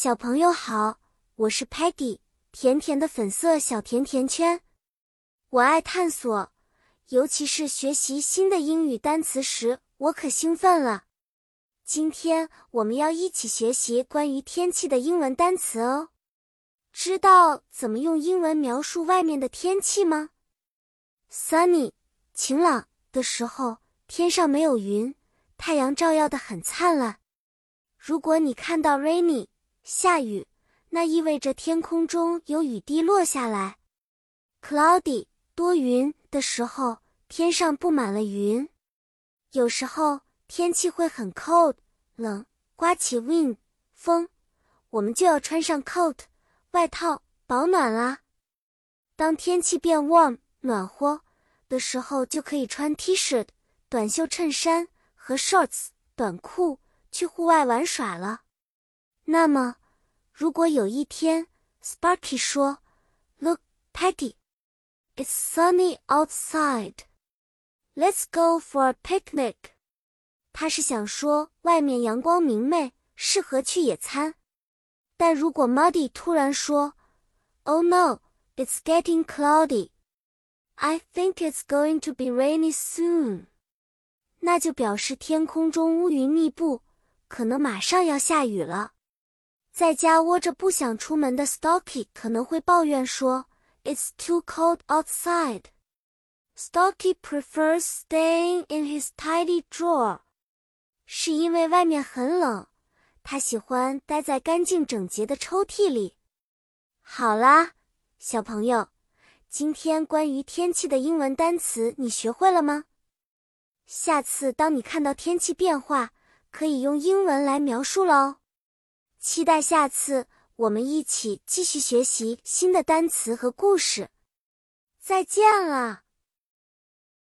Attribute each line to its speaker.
Speaker 1: 小朋友好，我是 Patty，甜甜的粉色小甜甜圈。我爱探索，尤其是学习新的英语单词时，我可兴奋了。今天我们要一起学习关于天气的英文单词哦。知道怎么用英文描述外面的天气吗？Sunny，晴朗的时候，天上没有云，太阳照耀的很灿烂。如果你看到 rainy，下雨，那意味着天空中有雨滴落下来。Cloudy 多云的时候，天上布满了云。有时候天气会很 cold 冷，刮起 wind 风，我们就要穿上 coat 外套保暖啦。当天气变 warm 暖和的时候，就可以穿 T-shirt 短袖衬衫和 shorts 短裤去户外玩耍了。那么，如果有一天，Sparky 说：“Look, Patty, it's sunny outside. Let's go for a picnic.” 他是想说外面阳光明媚，适合去野餐。但如果 Muddy 突然说：“Oh no, it's getting cloudy. I think it's going to be rainy soon.” 那就表示天空中乌云密布，可能马上要下雨了。在家窝着不想出门的 Stocky 可能会抱怨说：“It's too cold outside.” Stocky prefers staying in his tidy drawer. 是因为外面很冷，他喜欢待在干净整洁的抽屉里。好啦，小朋友，今天关于天气的英文单词你学会了吗？下次当你看到天气变化，可以用英文来描述了哦。期待下次我们一起继续学习新的单词和故事。再见了。